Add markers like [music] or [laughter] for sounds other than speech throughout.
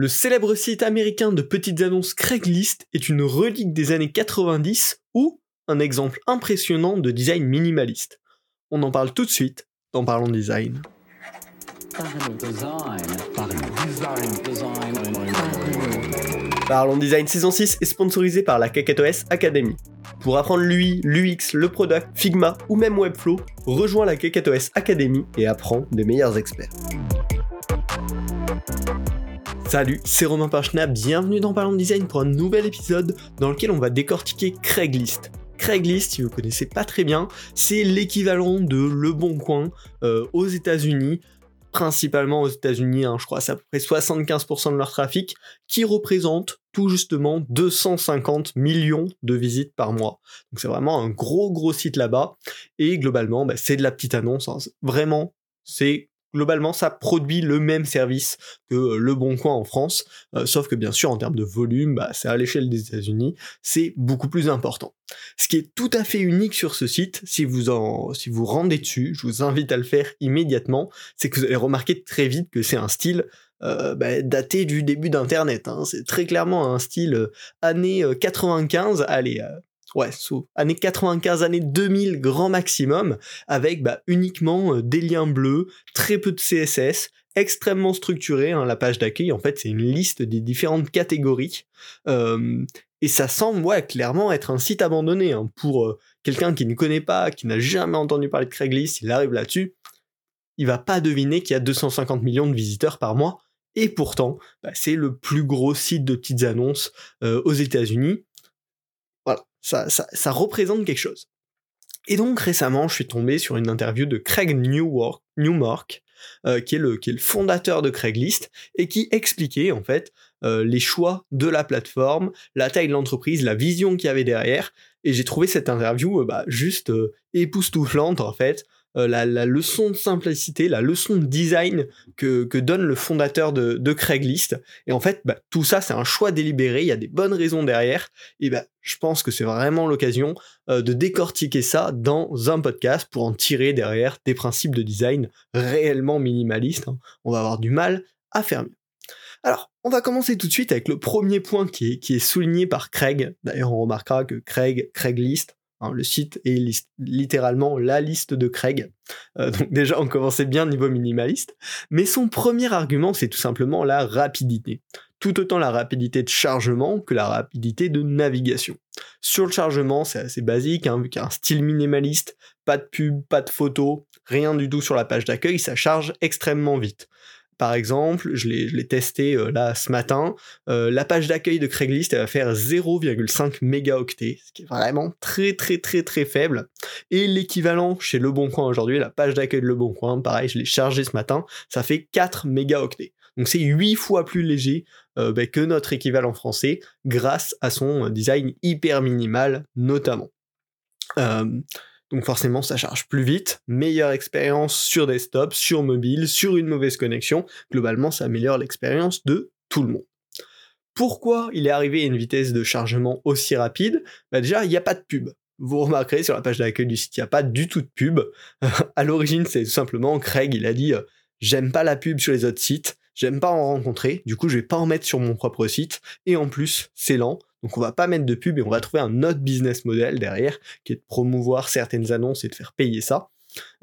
Le célèbre site américain de petites annonces Craigslist est une relique des années 90 ou un exemple impressionnant de design minimaliste. On en parle tout de suite dans Parlons Design. Parlons Design saison 6 est sponsorisé par la KKTOS Academy. Pour apprendre l'UI, l'UX, le product, Figma ou même Webflow, rejoins la KKTOS Academy et apprends des meilleurs experts. Salut, c'est Romain Pachna, bienvenue dans Parlons Design pour un nouvel épisode dans lequel on va décortiquer Craigslist. Craigslist, si vous connaissez pas très bien, c'est l'équivalent de Le Bon Coin euh, aux États-Unis, principalement aux États-Unis, hein, je crois c'est à peu près 75% de leur trafic, qui représente tout justement 250 millions de visites par mois. Donc c'est vraiment un gros gros site là-bas, et globalement bah, c'est de la petite annonce, hein. vraiment c'est globalement, ça produit le même service que euh, Le Bon Coin en France, euh, sauf que bien sûr, en termes de volume, bah, c'est à l'échelle des États-Unis, c'est beaucoup plus important. Ce qui est tout à fait unique sur ce site, si vous en, si vous rendez dessus, je vous invite à le faire immédiatement, c'est que vous allez remarquer très vite que c'est un style euh, bah, daté du début d'Internet. Hein. C'est très clairement un style années 95, allez, ouais, années 95, années 2000 grand maximum, avec bah, uniquement euh, des liens bleus, très peu de CSS, extrêmement structuré. Hein, la page d'accueil, en fait, c'est une liste des différentes catégories. Euh, et ça semble clairement être un site abandonné. Hein, pour euh, quelqu'un qui ne connaît pas, qui n'a jamais entendu parler de Craigslist, il arrive là-dessus, il va pas deviner qu'il y a 250 millions de visiteurs par mois. Et pourtant, bah, c'est le plus gros site de petites annonces aux États-Unis ça, représente quelque chose. Et donc récemment, je suis tombé sur une interview de Craig Newmark, euh, qui, est le, fondateur de Craigslist, et qui expliquait en fait euh, les choix de la plateforme, la taille de l'entreprise, la vision qu'il y avait derrière. Et j'ai trouvé cette interview euh, bah, juste époustouflante en fait. Euh, la, leçon de simplicité, la leçon de design que, donne le fondateur de, Craigslist. Et en fait, bah, tout ça, c'est un choix délibéré, il y a des bonnes raisons derrière. Et bah, je pense que c'est vraiment l'occasion euh, de décortiquer ça dans un podcast pour en tirer derrière des principes de design réellement minimalistes. Hein. On va avoir du mal à faire mieux. Alors, on va commencer tout de suite avec le premier point qui est, qui est souligné par Craig. D'ailleurs, on remarquera que Craig, Craigslist, Hein, le site est littéralement la liste de Craig. Euh, [laughs] donc déjà, on commençait bien niveau minimaliste. Mais son premier argument, c'est tout simplement la rapidité. Tout autant la rapidité de chargement que la rapidité de navigation. Sur le chargement, c'est assez basique, hein, vu qu'il y a un style minimaliste, pas de pub, pas de photos, rien du tout sur la page d'accueil, ça charge extrêmement vite. Par exemple, je l'ai testé euh, là ce matin, euh, la page d'accueil de Craigslist elle va faire 0,5 mégaoctets, ce qui est vraiment très très très très faible. Et l'équivalent chez Le Bon Coin aujourd'hui, la page d'accueil de Le Bon Coin, pareil, je l'ai chargé ce matin, ça fait 4 mégaoctets. Donc c'est 8 fois plus léger euh, ben, que notre équivalent français grâce à son design hyper minimal notamment. Donc forcément, ça charge plus vite, meilleure expérience sur desktop, sur mobile, sur une mauvaise connexion. Globalement, ça améliore l'expérience de tout le monde. Pourquoi il est arrivé à une vitesse de chargement aussi rapide? Bah Déjà, il n'y a pas de pub. Vous remarquerez sur la page d'accueil du site, il n'y a pas du tout de pub. [laughs] à l'origine, c'est tout simplement Craig, il a dit euh, j'aime pas la pub sur les autres sites, j'aime pas en rencontrer, du coup je vais pas en mettre sur mon propre site, et en plus c'est lent, donc on va pas mettre de pub et on va trouver un autre business model derrière qui est de promouvoir certaines annonces et de faire payer ça.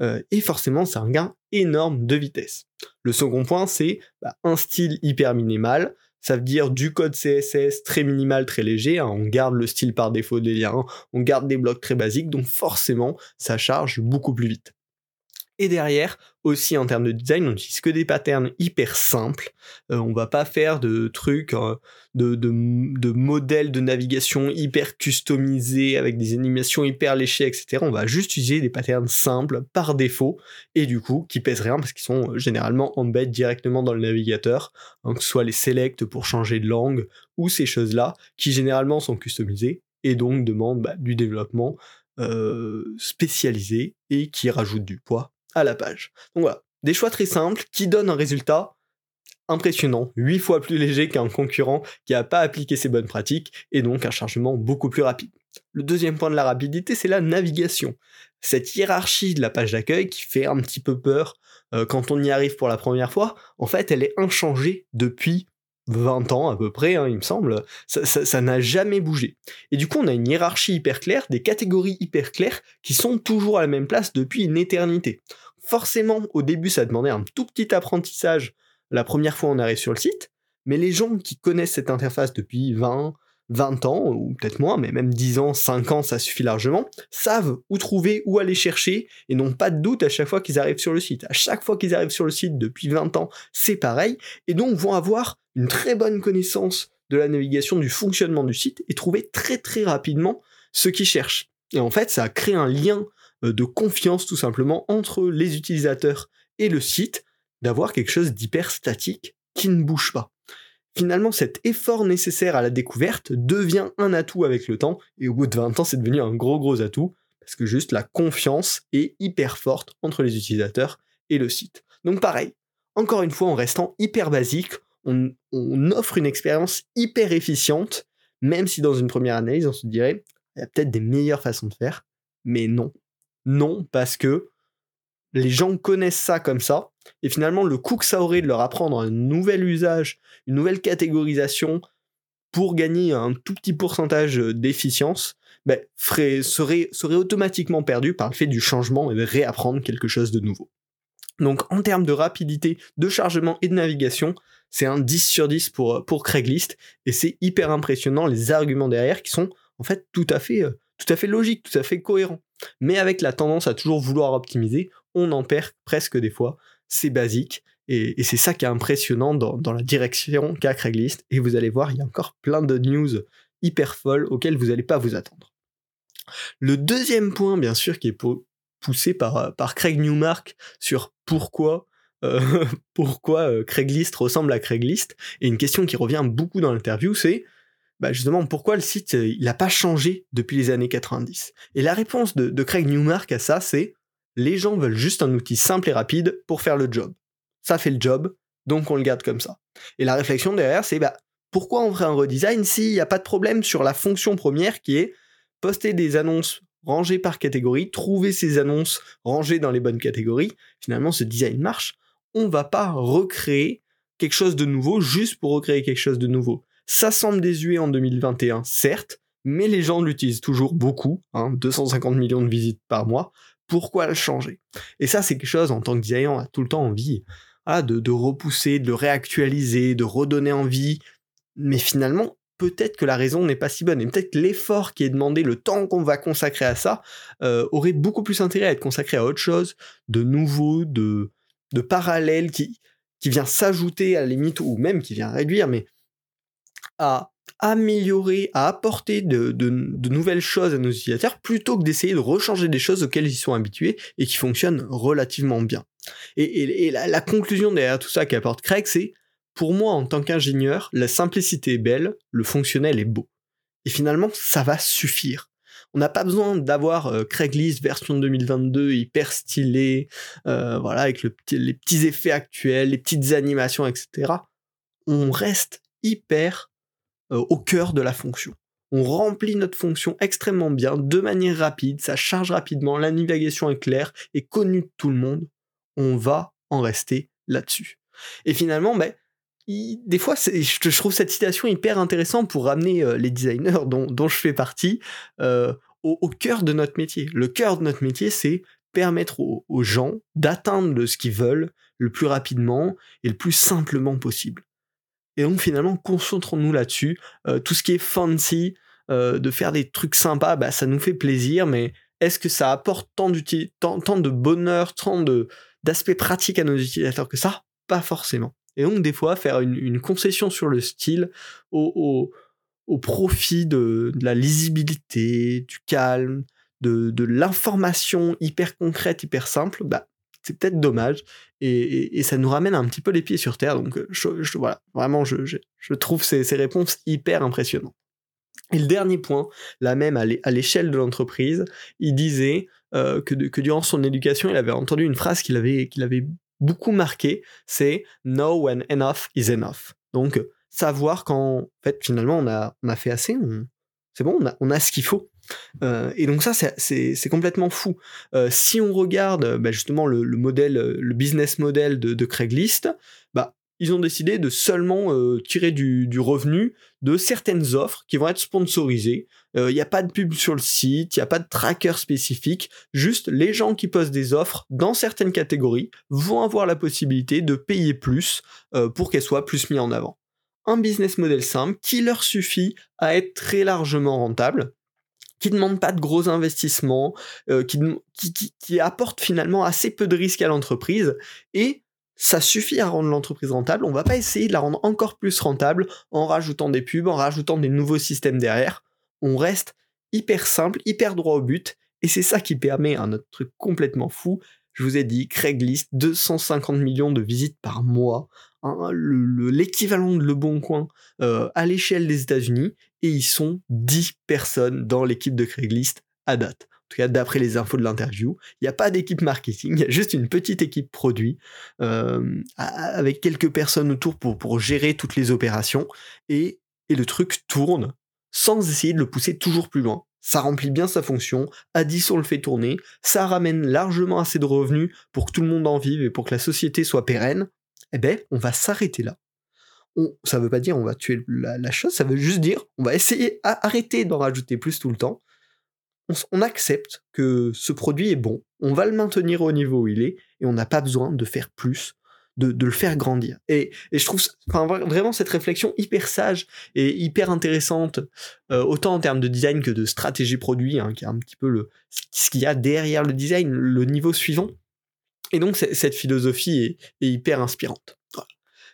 Euh, et forcément, c'est un gain énorme de vitesse. Le second point, c'est bah, un style hyper minimal. Ça veut dire du code CSS très minimal, très léger. Hein. On garde le style par défaut des liens, on garde des blocs très basiques, donc forcément, ça charge beaucoup plus vite. Et derrière, aussi en termes de design, on n'utilise que des patterns hyper simples. Euh, on va pas faire de trucs, euh, de, modèles de navigation hyper customisés avec des animations hyper léchées, etc. On va juste utiliser des patterns simples par défaut et du coup qui pèsent rien parce qu'ils sont euh, généralement embed directement dans le navigateur, hein, que ce soit les selects pour changer de langue ou ces choses-là qui généralement sont customisées et donc demandent bah, du développement spécialisé et qui rajoutent du poids à la page. Donc voilà, des choix très simples qui donnent un résultat impressionnant, 8 fois plus léger qu'un concurrent qui n'a pas appliqué ces bonnes pratiques et donc un chargement beaucoup plus rapide. Le deuxième point de la rapidité, c'est la navigation. Cette hiérarchie de la page d'accueil qui fait un petit peu peur euh, quand on y arrive pour la première fois, en fait, elle est inchangée depuis 20 ans à peu près, hein, il me semble, ça n'a jamais bougé. Et du coup, on a une hiérarchie hyper claire, des catégories hyper claires qui sont toujours à la même place depuis une éternité. Forcément, au début, ça demandait un tout petit apprentissage la première fois on arrive sur le site, mais les gens qui connaissent cette interface depuis 20, 20 ans, ou peut-être moins, mais même 10 ans, 5 ans, ça suffit largement, savent où trouver, où aller chercher, et n'ont pas de doute à chaque fois qu'ils arrivent sur le site. À chaque fois qu'ils arrivent sur le site depuis 20 ans, c'est pareil, et donc vont avoir une très bonne connaissance de la navigation, du fonctionnement du site, et trouver très très rapidement ce qu'ils cherchent. Et en fait, ça a créé un lien euh, de confiance tout simplement entre les utilisateurs et le site, d'avoir quelque chose d'hyper statique qui ne bouge pas finalement cet effort nécessaire à la découverte devient un atout avec le temps, et au bout de 20 ans c'est devenu un gros gros atout, parce que juste la confiance est hyper forte entre les utilisateurs et le site. Donc pareil, encore une fois en restant hyper basique, on, offre une expérience hyper efficiente, même si dans une première analyse on se dirait, il y a peut-être des meilleures façons de faire, mais non. Non, parce que les gens connaissent ça comme ça, et finalement le coût que ça aurait de leur apprendre un nouvel usage, une nouvelle catégorisation pour gagner un tout petit pourcentage d'efficience, ben, serait, serait automatiquement perdu par le fait du changement et de réapprendre quelque chose de nouveau. Donc en termes de rapidité, de chargement et de navigation, c'est un 10 sur 10 pour, pour Craigslist, et c'est hyper impressionnant les arguments derrière qui sont en fait tout à fait, euh, tout à fait logiques, tout à fait cohérents. Mais avec la tendance à toujours vouloir optimiser, on en perd presque des fois. C'est basique. Et, c'est ça qui est impressionnant dans, la direction qu'a Craigslist. Et vous allez voir, il y a encore plein de news hyper folles auxquelles vous n'allez pas vous attendre. Le deuxième point, bien sûr, qui est poussé par, par Craig Newmark sur pourquoi euh, [laughs] pourquoi euh, Craigslist ressemble à Craigslist. Et une question qui revient beaucoup dans l'interview, c'est bah justement pourquoi le site euh, n'a pas changé depuis les années 90. Et la réponse de, de Craig Newmark à ça, c'est les gens veulent juste un outil simple et rapide pour faire le job. Ça fait le job, donc on le garde comme ça. Et la réflexion derrière, c'est bah, pourquoi on ferait un redesign s'il n'y a pas de problème sur la fonction première qui est poster des annonces rangées par catégorie, trouver ces annonces rangées dans les bonnes catégories. Finalement, ce design marche. On va pas recréer quelque chose de nouveau juste pour recréer quelque chose de nouveau. Ça semble désuet en 2021, certes, mais les gens l'utilisent toujours beaucoup, 250 hein, millions de visites par mois pourquoi le changer? Et ça, c'est quelque chose, en tant que designer, on a tout le temps envie de, repousser, de le réactualiser, de redonner envie. Mais finalement, peut-être que la raison n'est pas si bonne. Et peut-être que l'effort qui est demandé, le temps qu'on va consacrer à ça, euh, aurait beaucoup plus intérêt à être consacré à autre chose, de nouveau, de, de parallèle, qui, qui vient s'ajouter à la limite, ou même qui vient réduire, mais à améliorer, à apporter de, nouvelles choses à nos utilisateurs plutôt que d'essayer de rechanger des choses auxquelles ils sont habitués et qui fonctionnent relativement bien. Et, la, conclusion derrière tout ça qu'apporte Craig, c'est pour moi en tant qu'ingénieur, la simplicité est belle, le fonctionnel est beau. Et finalement, ça va suffire. On n'a pas besoin d'avoir euh, Craigslist version 2022 hyper stylé, euh, voilà, avec les petits effets actuels, les petites animations, etc. On reste hyper euh, au cœur de la fonction. On remplit notre fonction extrêmement bien, de manière rapide, ça charge rapidement, la navigation est claire et connue de tout le monde. On va en rester là-dessus. Et finalement, ben, des fois, je, trouve cette citation hyper intéressante pour ramener euh, les designers dont, je fais partie euh, au, cœur de notre métier. Le cœur de notre métier, c'est permettre aux gens d'atteindre ce qu'ils veulent le plus rapidement et le plus simplement possible. Et donc finalement, concentrons-nous là-dessus. Euh, tout ce qui est fancy, de faire des trucs sympas, bah, ça nous fait plaisir, mais est-ce que ça apporte tant, tant de bonheur, tant d'aspects pratiques à nos utilisateurs que ça? Pas forcément. Et donc des fois, faire une, concession sur le style au, au, profit de, de, la lisibilité, du calme, de, de l'information hyper concrète, hyper simple, bah, c'est peut-être dommage et, ça nous ramène un petit peu les pieds sur terre. Donc je, voilà, vraiment, je, trouve ces, réponses hyper impressionnantes. Et le dernier point, là même à l'échelle de l'entreprise, il disait euh, que, durant son éducation, il avait entendu une phrase qu'il avait, qu'il avait beaucoup marqué, c'est Know when enough is enough. Donc savoir quand en fait finalement on a, on a fait assez, c'est bon, on a, on a ce qu'il faut. Euh, et donc ça, c'est complètement fou. Euh, si on regarde bah, justement le, modèle, le business model de, Craigslist, bah, ils ont décidé de seulement euh, tirer du, revenu de certaines offres qui vont être sponsorisées. Il euh, n'y a pas de pub sur le site, il n'y a pas de tracker spécifique, juste les gens qui posent des offres dans certaines catégories vont avoir la possibilité de payer plus euh, pour qu'elles soient plus mises en avant. Un business model simple qui leur suffit à être très largement rentable qui ne demande pas de gros investissements, qui, qui, qui, apporte finalement assez peu de risques à l'entreprise et ça suffit à rendre l'entreprise rentable. On va pas essayer de la rendre encore plus rentable en rajoutant des pubs, en rajoutant des nouveaux systèmes derrière. On reste hyper simple, hyper droit au but, et c'est ça qui permet un autre truc complètement fou. Je vous ai dit, Craigslist, 250 millions de visites par mois, hein, l'équivalent de Le Bon Coin euh, à l'échelle des États-Unis, et ils sont 10 personnes dans l'équipe de Craigslist à date tout cas d'après les infos de l'interview. Il n'y a pas d'équipe marketing, il y a juste une petite équipe produit euh, avec quelques personnes autour pour, gérer toutes les opérations et, le truc tourne sans essayer de le pousser toujours plus loin. Ça remplit bien sa fonction, Addison le fait tourner, ça ramène largement assez de revenus pour que tout le monde en vive et pour que la société soit pérenne. Eh ben, on va s'arrêter là. On, ça veut pas dire on va tuer la, chose, ça veut juste dire on va essayer à arrêter d'en rajouter plus tout le temps on, accepte que ce produit est bon, on va le maintenir au niveau où il est, et on n'a pas besoin de faire plus, de, le faire grandir. Et, je trouve vraiment cette réflexion hyper sage et hyper intéressante, euh, autant en termes de design que de stratégie produit, hein, qui est un petit peu ce qu'il y a derrière le design, le niveau suivant. Et donc cette philosophie est, hyper inspirante.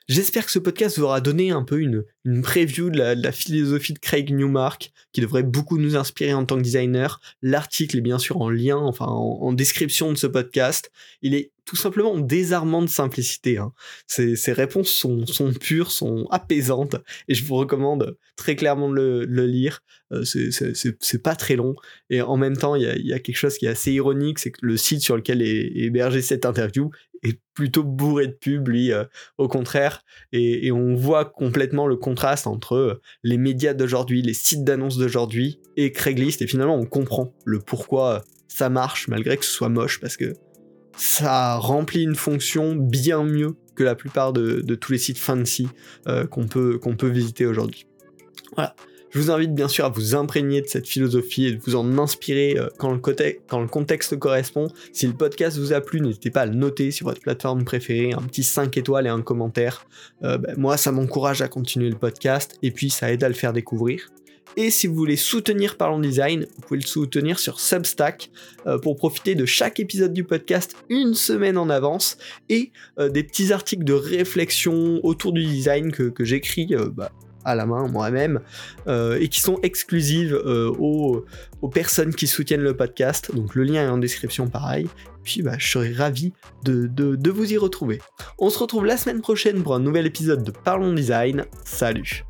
J'espère que ce podcast vous aura donné un peu une, une preview de la, philosophie de Craig Newmark, qui devrait beaucoup nous inspirer en tant que designer. L'article est bien sûr en lien, enfin en, description de ce podcast. Il est tout simplement désarmant de simplicité. Hein. Ses, réponses sont, pures, sont apaisantes, et je vous recommande très clairement de le, lire. Euh, c'est pas très long, et en même temps, il y a, quelque chose qui est assez ironique, c'est que le site sur lequel est hébergé cette interview est plutôt bourré de pubs, lui, euh, au contraire. Et, on voit complètement le contraste entre euh, les médias d'aujourd'hui, les sites d'annonces d'aujourd'hui et Craigslist. Et finalement, on comprend le pourquoi ça marche malgré que ce soit moche parce que ça remplit une fonction bien mieux que la plupart de, tous les sites fancy euh, qu'on peut, peut visiter aujourd'hui. Voilà. Je vous invite bien sûr à vous imprégner de cette philosophie et de vous en inspirer euh, quand, le contexte correspond. Si le podcast vous a plu, n'hésitez pas à le noter sur votre plateforme préférée, un petit 5 étoiles et un commentaire. Euh, ben, moi, ça m'encourage à continuer le podcast et puis ça aide à le faire découvrir. Et si vous voulez soutenir Parlons Design, vous pouvez le soutenir sur Substack euh, pour profiter de chaque épisode du podcast une semaine en avance et des petits articles de réflexion autour du design que, j'écris bah, à la main moi-même euh, et qui sont exclusives euh, aux, personnes qui soutiennent le podcast. Donc le lien est en description pareil. Puis bah, je serai ravi de, de vous y retrouver. On se retrouve la semaine prochaine pour un nouvel épisode de Parlons Design. Salut